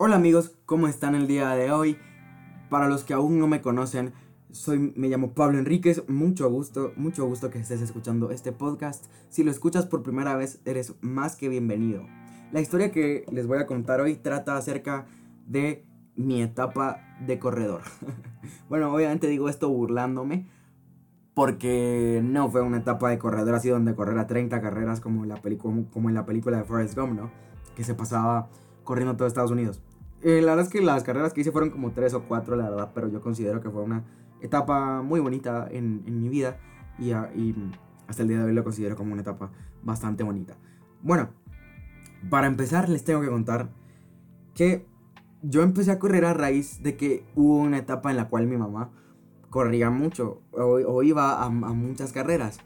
Hola amigos, ¿cómo están el día de hoy? Para los que aún no me conocen, soy, me llamo Pablo Enríquez, mucho gusto, mucho gusto que estés escuchando este podcast. Si lo escuchas por primera vez, eres más que bienvenido. La historia que les voy a contar hoy trata acerca de mi etapa de corredor. bueno, obviamente digo esto burlándome, porque no fue una etapa de corredor así donde correr a 30 carreras como en la, como en la película de Forrest Gump, ¿no? Que se pasaba corriendo todo Estados Unidos. Eh, la verdad es que las carreras que hice fueron como tres o cuatro, la verdad, pero yo considero que fue una etapa muy bonita en, en mi vida y, y, hasta el día de hoy lo considero como una etapa bastante bonita. Bueno, para empezar les tengo que contar que yo empecé a correr a raíz de que hubo una etapa en la cual mi mamá corría mucho o, iba a, muchas carreras.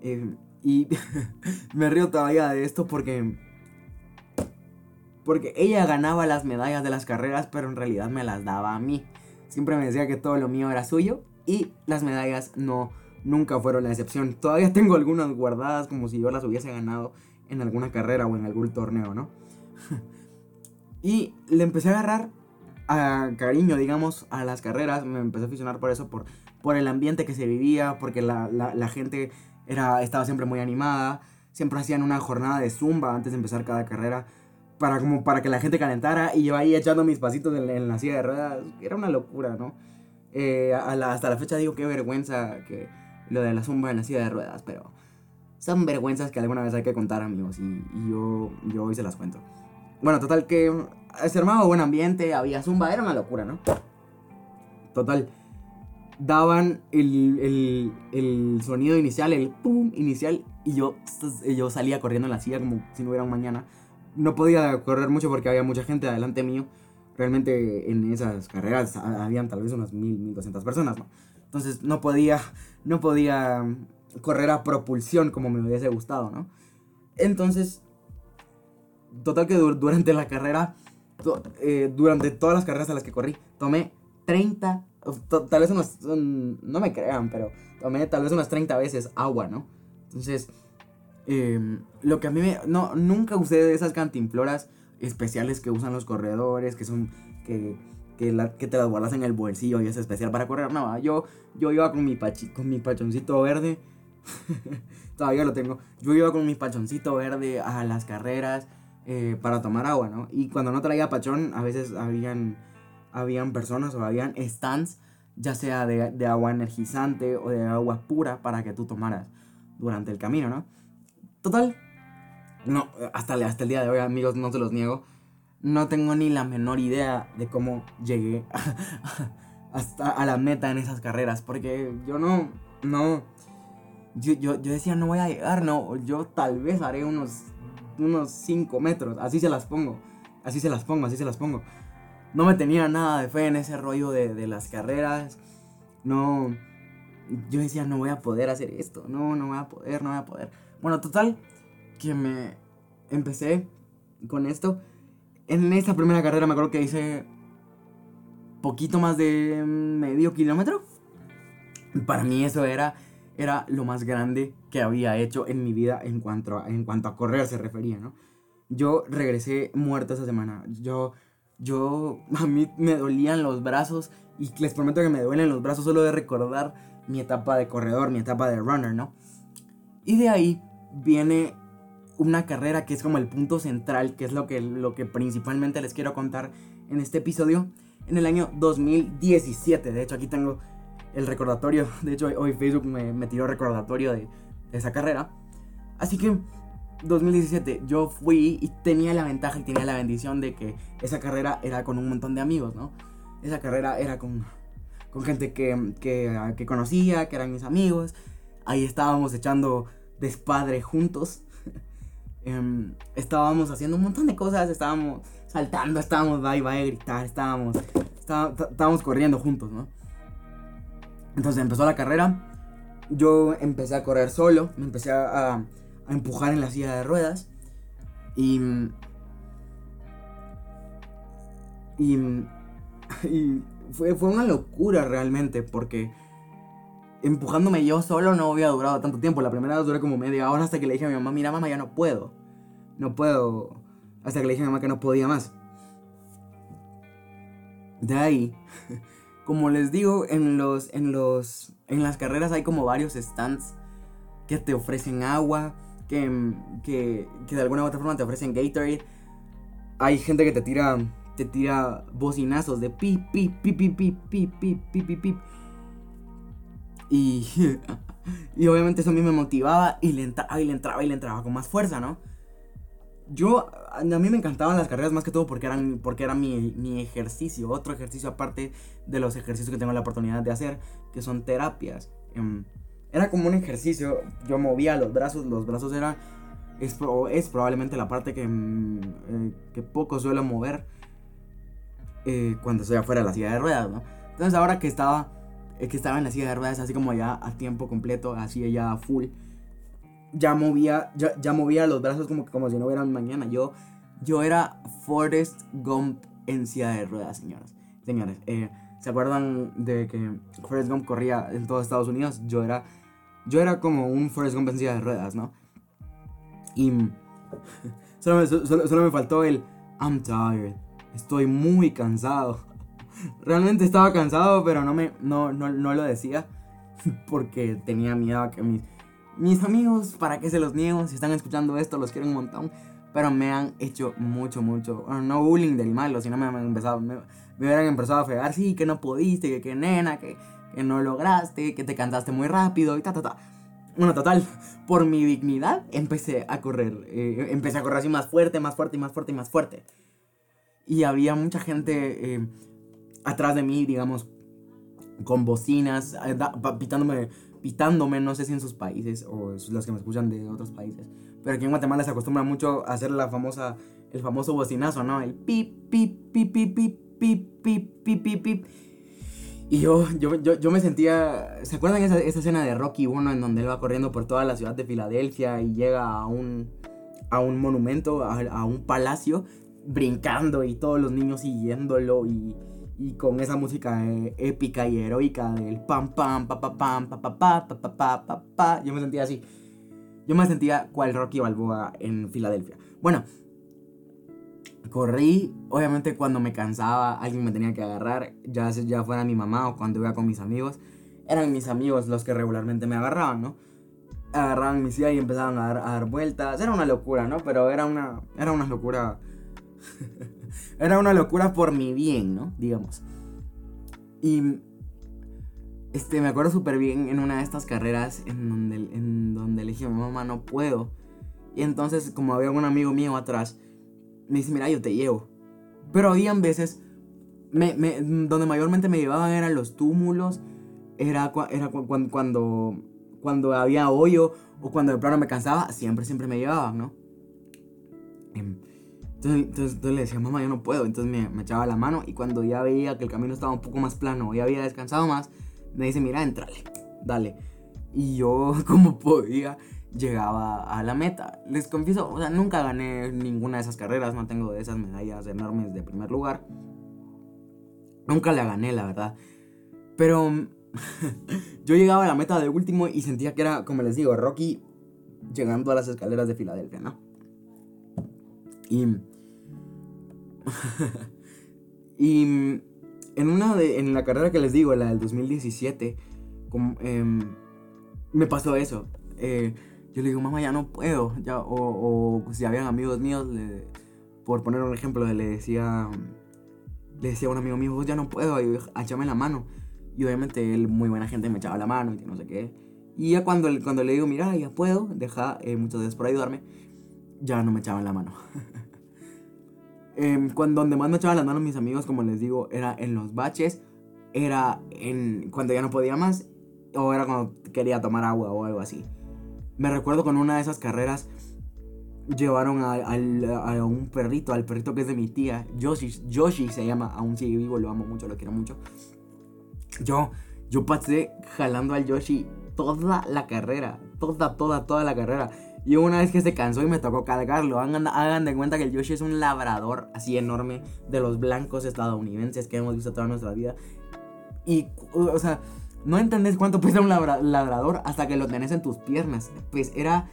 Eh, y me río todavía de esto porque porque ella ganaba las medallas de las carreras, pero en realidad me las daba a mí. Siempre me decía que todo lo mío era suyo y las medallas no, nunca fueron la excepción. Todavía tengo algunas guardadas como si yo las hubiese ganado en alguna carrera o en algún torneo, ¿no? y le empecé a agarrar a cariño, digamos, a las carreras. Me empecé a aficionar por eso, por, por el ambiente que se vivía, porque la, la gente era, estaba siempre muy animada. Siempre hacían una jornada de zumba antes de empezar cada carrera para, como para que la gente calentara y yo ahí echando mis pasitos en, la silla de ruedas. Era una locura, ¿no? Eh, hasta la fecha digo qué vergüenza que lo de la zumba en la silla de ruedas, pero son vergüenzas que alguna vez hay que contar, amigos, y, yo, yo hoy se las cuento. Bueno, total que se armaba buen ambiente, había zumba, era una locura, ¿no? Total, daban el, el, el sonido inicial, el pum inicial, y yo, yo salía corriendo en la silla como si no hubiera un mañana no podía correr mucho porque había mucha gente adelante mío. Realmente en esas carreras habían tal vez unas mil, mil doscientas personas, ¿no? Entonces no podía, no podía correr a propulsión como me hubiese gustado, ¿no? Entonces, total que durante la carrera, eh, durante todas las carreras a las que corrí, tomé 30, tal vez unas, no me crean, pero tomé tal vez unas 30 veces agua, ¿no? Entonces, Em, lo que a mí me... No, nunca usé esas cantinfloras especiales que usan los corredores, que son... Que, que, la, que te las guardas en el bolsillo y es especial para correr. No, yo, yo iba con mi, pachi, con mi pachoncito verde. Todavía lo tengo. Yo iba con mi pachoncito verde a las carreras eh, para tomar agua, ¿no? Y cuando no traía pachón, a veces habían, habían personas o habían stands, ya sea de, de agua energizante o de agua pura, para que tú tomaras durante el camino, ¿no? Total, no, hasta, el día de hoy, amigos, no se los niego. No tengo ni la menor idea de cómo llegué hasta a la meta en esas carreras. Porque yo no, no, yo, yo, decía, no voy a llegar, no. Yo tal vez haré unos, unos 5 metros. Así se las pongo. Así se las pongo, así se las pongo. No me tenía nada de fe en ese rollo de, de las carreras. No, yo decía, no voy a poder hacer esto. No, no voy a poder, no voy a poder. Bueno, total, que me empecé con esto. En esta primera carrera me acuerdo que hice poquito más de medio kilómetro. Para mí eso era, era lo más grande que había hecho en mi vida en cuanto a, en cuanto a correr se refería, ¿no? Yo regresé muerto esa semana. Yo, yo, a mí me dolían los brazos y les prometo que me duelen los brazos solo de recordar mi etapa de corredor, mi etapa de runner, ¿no? Y de ahí viene una carrera que es como el punto central, que es lo que, lo que principalmente les quiero contar en este episodio, en el año 2017. De hecho, aquí tengo el recordatorio. De hecho, hoy Facebook me, me tiró recordatorio de, esa carrera. Así que 2017 yo fui y tenía la ventaja y tenía la bendición de que esa carrera era con un montón de amigos, ¿no? Esa carrera era con, con gente que, que, que conocía, que eran mis amigos. Ahí estábamos echando despadre juntos. Em, estábamos haciendo un montón de cosas, estábamos saltando, estábamos va y va a gritar, estábamos, estábamos corriendo juntos, ¿no? Entonces empezó la carrera, yo empecé a correr solo, me empecé a, empujar en la silla de ruedas y, y, y fue, fue una locura realmente porque empujándome yo solo no había durado tanto tiempo. La primera duré como media hora hasta que le dije a mi mamá, mira mamá, ya no puedo. No puedo. Hasta que le dije a mi mamá que no podía más. De ahí, como les digo, en los, en los, en las carreras hay como varios stands que te ofrecen agua, que, que, que de alguna u otra forma te ofrecen Gatorade. Hay gente que te tira, te tira bocinazos de pip, pip, pip, pip, pip, pip, pip, pip, pip. Y, y obviamente eso a mí me motivaba y le entraba y le entraba y le entraba con más fuerza, ¿no? Yo, a mí me encantaban las carreras más que todo porque eran, porque era mi, mi, ejercicio, otro ejercicio aparte de los ejercicios que tengo la oportunidad de hacer, que son terapias. Era como un ejercicio, yo movía los brazos, los brazos era, es, probablemente la parte que, eh, que poco suelo mover eh, cuando estoy afuera de la silla de ruedas, ¿no? Entonces ahora que estaba, eh, que estaba en la silla de ruedas, así como ya a tiempo completo, así ya full ya movía, ya, ya movía los brazos como, como si no hubiera mañana. Yo, yo era Forrest Gump en silla de ruedas, señoras. Señores, eh, ¿se acuerdan de que Forrest Gump corría en todos Estados Unidos? Yo era, yo era como un Forrest Gump en silla de ruedas, ¿no? Y solo me, solo, me faltó el I'm tired. Estoy muy cansado. Realmente estaba cansado, pero no, me, no, no, no lo decía porque tenía miedo a que mis mis amigos, ¿para qué se los niego? Si están escuchando esto, los quiero un montón. Pero me han hecho mucho, mucho. no bullying del malo, sino me han empezado. Me, hubieran empezado a fregar, sí, que no pudiste, que, que nena, que, que no lograste, que te cantaste muy rápido y ta, ta, ta. Bueno, total, por mi dignidad empecé a correr. Eh, empecé a correr así más fuerte, más fuerte más fuerte y más fuerte. Y había mucha gente eh, atrás de mí, digamos, con bocinas, eh, pitándome pitándome, no sé si en sus países o los que me escuchan de otros países. Pero aquí en Guatemala se acostumbra mucho a hacer la famosa, el famoso bocinazo, ¿no? El pip, pip, pip, pip, pip, pip, pip, pip, pip, pip. Y yo, yo, yo, yo me sentía. ¿Se acuerdan esa, esa escena de Rocky 1 en donde él va corriendo por toda la ciudad de Filadelfia y llega a un, a un monumento, a, a un palacio, brincando y todos los niños siguiéndolo y y con esa música épica y heroica del pam pam pa pa pam pa pa pa pa pa pa pa pa yo me sentía así. Yo me sentía cual Rocky Balboa en Filadelfia. Bueno corrí obviamente cuando me cansaba alguien me tenía que agarrar ya ya fuera mi mamá o cuando iba con mis amigos. Eran mis amigos los que regularmente me agarraban no agarraban mi silla y empezaban a dar, a dar vueltas. Era una locura no pero era una era una locura Era una locura por mi bien, ¿no? Digamos. Y este, me acuerdo súper bien en una de estas carreras en donde, en donde le dije a mi mamá, no puedo. Y entonces, como había un amigo mío atrás, me dice, mira, yo te llevo. Pero habían veces, me, me, donde mayormente me llevaban eran los túmulos, era, era cuando, cuando había hoyo o cuando de plano me cansaba, siempre, siempre me llevaban, ¿no? Em, entonces, le decía, mamá, yo no puedo. Entonces me, me, echaba la mano y cuando ya veía que el camino estaba un poco más plano, ya había descansado más, me dice, mira, entrale, dale. Y yo, como podía, llegaba a la meta. Les confieso, o sea, nunca gané ninguna de esas carreras, no tengo de esas medallas enormes de primer lugar. Nunca la gané, la verdad. Pero yo llegaba a la meta de último y sentía que era, como les digo, Rocky llegando a las escaleras de Filadelfia, ¿no? Y y en una de, en la carrera que les digo, la del 2017, em, me pasó eso. Eh, yo le digo, mamá, ya no puedo. Ya, o, si habían amigos míos, por poner un ejemplo, le decía, le decía a un amigo mío, ya no puedo, échame la mano. Y obviamente él, muy buena gente, me echaba la mano y no sé qué. Y ya cuando, cuando le digo, mira, ya puedo, deja, eh, muchas gracias por ayudarme, ya no me echaban la mano. Eh, cuando donde más me echaban las manos mis amigos, como les digo, era en los baches, era en cuando ya no podía más, o era cuando quería tomar agua o algo así. Me recuerdo con una de esas carreras llevaron a, un perrito, al perrito que es de mi tía, Yoshi, Yoshi se llama, aún sigue vivo, lo amo mucho, lo quiero mucho. Yo, yo pasé jalando al Yoshi toda la carrera, toda, toda, toda la carrera. Y una vez que se cansó y me tocó cargarlo, hagan, de cuenta que el Yoshi es un labrador así enorme de los blancos estadounidenses que hemos visto toda nuestra vida. Y, o sea, no entendés cuánto pesa un labrador hasta que lo tenés en tus piernas. Pues era,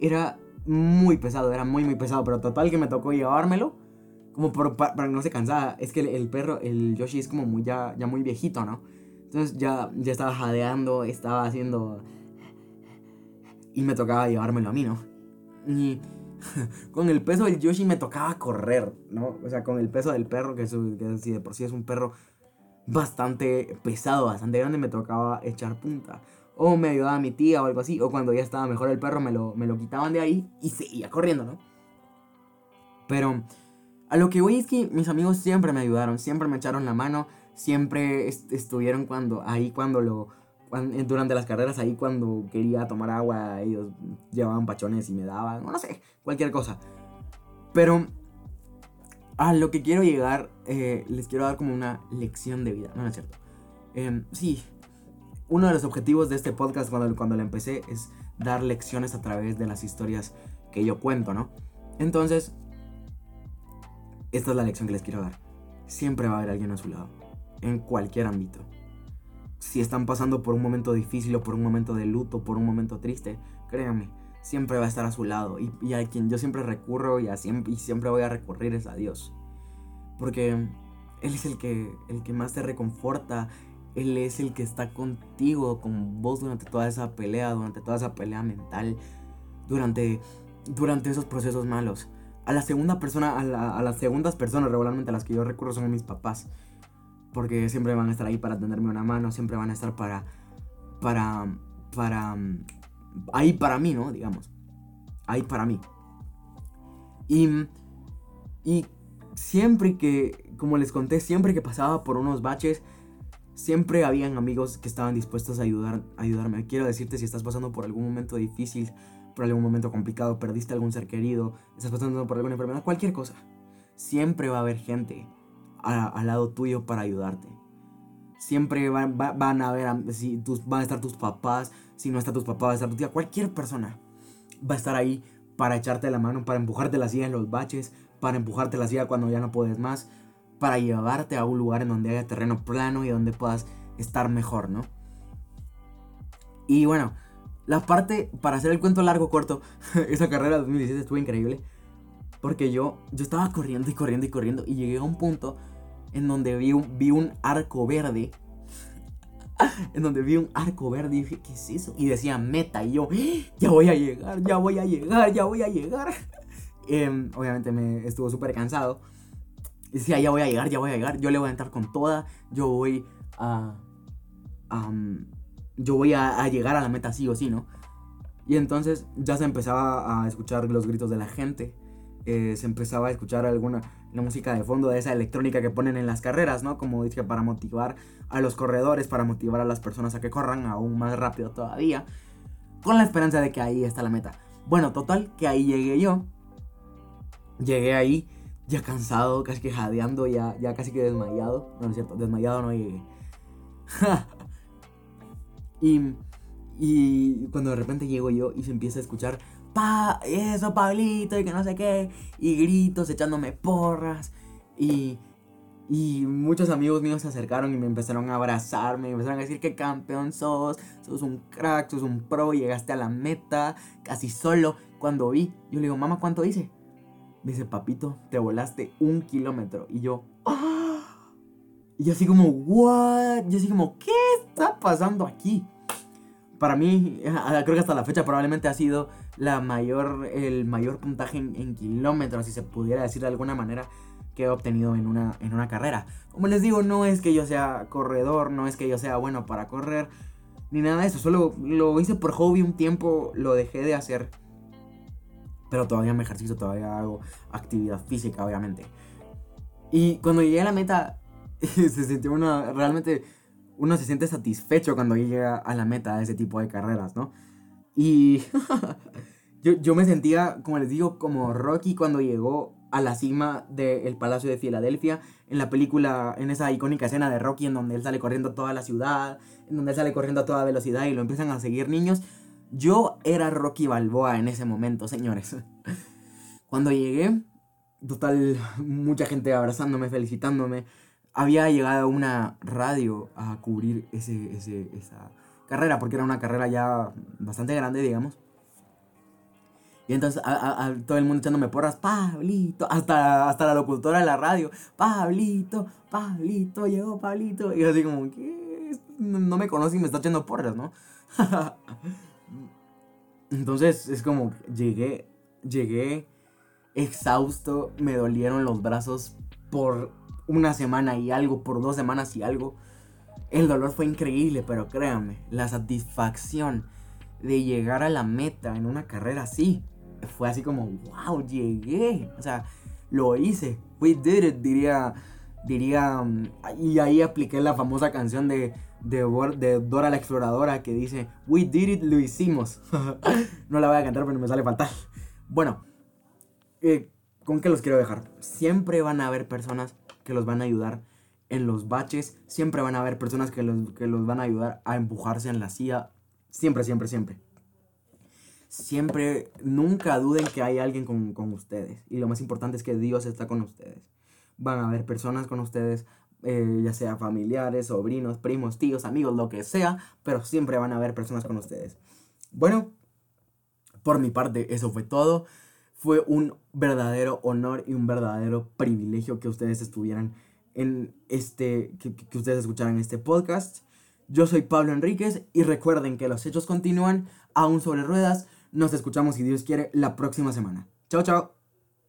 era muy pesado, era muy, muy pesado. Pero total que me tocó llevármelo. como por, para, que no se cansara. Es que el, perro, el Yoshi es como muy ya, ya muy viejito, ¿no? Entonces ya, ya estaba jadeando, estaba haciendo... Y me tocaba llevármelo a mí, ¿no? Y con el peso del Yoshi me tocaba correr, ¿no? O sea, con el peso del perro, que, es, que de por sí es un perro bastante pesado, bastante grande, me tocaba echar punta. O me ayudaba mi tía o algo así. O cuando ya estaba mejor el perro, me lo, me lo quitaban de ahí y seguía corriendo, ¿no? Pero a lo que voy que mis amigos siempre me ayudaron, siempre me echaron la mano, siempre estuvieron cuando, ahí cuando lo, durante las carreras, ahí cuando quería tomar agua, ellos llevaban pachones y me daban, no sé, cualquier cosa. Pero a lo que quiero llegar, eh, les quiero dar como una lección de vida, no, es cierto. Em, sí, uno de los objetivos de este podcast cuando, cuando empecé es dar lecciones a través de las historias que yo cuento, ¿no? Entonces, esta es la lección que les quiero dar. Siempre va a haber alguien a su lado, en cualquier ámbito. Si están pasando por un momento difícil o por un momento de luto, por un momento triste, créanme, siempre va a estar a su lado. Y, a quien yo siempre recurro y, y siempre voy a recurrir es a Dios. Porque Él es el que, el que más te reconforta. Él es el que está contigo, con vos durante toda esa pelea, durante toda esa pelea mental, durante, durante esos procesos malos. A la segunda persona, a, a las segundas personas regularmente a las que yo recurro son mis papás. Porque siempre van a estar ahí para tenderme una mano, siempre van a estar para, para, para ahí para mí, ¿no? Digamos. Ahí para mí. Y, y siempre que, como les conté, siempre que pasaba por unos baches, siempre habían amigos que estaban dispuestos a, ayudar, ayudarme. Quiero decirte, si estás pasando por algún momento difícil, por algún momento complicado, perdiste algún ser querido, estás pasando por alguna enfermedad, cualquier cosa, siempre va a haber gente al lado tuyo para ayudarte. Siempre van, van a ver, si tus, van a estar tus papás, si no está tus papás, va a estar tu tía, cualquier persona va a estar ahí para echarte la mano, para empujarte la silla en los baches, para empujarte la silla cuando ya no puedes más, para llevarte a un lugar en donde haya terreno plano y donde puedas estar mejor, ¿no? Y bueno, la parte, para hacer el cuento largo, corto, esa carrera de 2017 estuvo increíble. Porque yo, yo estaba corriendo y corriendo y corriendo y llegué a un punto en donde vi un, vi un arco verde en donde vi un arco verde y dije, ¿qué es eso? Y decía meta y yo, ya voy a llegar, ya voy a llegar, ya voy a llegar. Em, obviamente me estuvo súper cansado. Y decía, ya voy a llegar, ya voy a llegar, yo le voy a entrar con toda, yo voy a... yo voy a, llegar a la meta sí o sí, ¿no? Y entonces ya se empezaba a escuchar los gritos de la gente. Eh, se empezaba a escuchar alguna la música de fondo de esa electrónica que ponen en las carreras, ¿no? Como dije, para motivar a los corredores, para motivar a las personas a que corran aún más rápido todavía, con la esperanza de que ahí está la meta. Bueno, total, que ahí llegué yo. Llegué ahí ya cansado, casi que jadeando, ya, ya casi que desmayado. No, no es cierto, desmayado no llegué. y, y cuando de repente llego yo y se empieza a escuchar pa, eso, Pablito, y que no sé qué, y gritos echándome porras, y, y muchos amigos míos se acercaron y me empezaron a abrazarme, me empezaron a decir que campeón sos, sos un crack, sos un pro, llegaste a la meta, casi solo. Cuando vi, yo le digo, mamá, ¿cuánto hice? Me dice, papito, te volaste un kilómetro. Y yo, ¡Ah! Y yo así como, ¿what? Yo así como, ¿qué está pasando aquí? Para mí, creo que hasta la fecha probablemente ha sido la mayor, el mayor puntaje en, kilómetros, si se pudiera decir de alguna manera, que he obtenido en una, en una carrera. Como les digo, no es que yo sea corredor, no es que yo sea bueno para correr, ni nada de eso. Solo lo hice por hobby un tiempo, lo dejé de hacer. Pero todavía me ejercicio, todavía hago actividad física, obviamente. Y cuando llegué a la meta, se sintió una. Realmente, uno se siente satisfecho cuando llega a la meta de ese tipo de carreras, ¿no? Y yo, me sentía, como les digo, como Rocky cuando llegó a la cima del Palacio de Filadelfia, en la película, en esa icónica escena de Rocky en donde él sale corriendo toda la ciudad, en donde él sale corriendo a toda velocidad y lo empiezan a seguir niños. Yo era Rocky Balboa en ese momento, señores. Cuando llegué, total, mucha gente abrazándome, felicitándome. Había llegado una radio a cubrir ese, esa carrera, porque era una carrera ya bastante grande, digamos. Y entonces todo el mundo echándome porras, Pablito, hasta, hasta la locutora de la radio, Pablito, Pablito, llegó Pablito. Y así como, ¿qué? No me conoce y me está echando porras, ¿no? entonces es como, llegué, llegué exhausto, me dolieron los brazos por una semana y algo, por dos semanas y algo. El dolor fue increíble, pero créanme, la satisfacción de llegar a la meta en una carrera así fue así como, wow, llegué. O sea, lo hice. We did it, diría, diría. Mm, y ahí apliqué la famosa canción de, de, Dora la Exploradora que dice, We did it, lo hicimos. no la voy a cantar, pero me sale fatal. Bueno, eh, ¿con qué los quiero dejar? Siempre van a haber personas que los van a ayudar en los baches. Siempre van a haber personas que los, que los van a ayudar a empujarse en la silla. Siempre, siempre, siempre siempre, nunca duden que hay alguien con, ustedes. Y lo más importante es que Dios está con ustedes. Van a haber personas con ustedes, eh, ya sea familiares, sobrinos, primos, tíos, amigos, lo que sea, pero siempre van a haber personas con ustedes. Bueno, por mi parte, eso fue todo. Fue un verdadero honor y un verdadero privilegio que ustedes estuvieran en este, que, ustedes escucharan este podcast. Yo soy Pablo Enríquez y recuerden que los hechos continúan aún sobre ruedas. Nos escuchamos, si Dios quiere, la próxima semana. Chao, chao.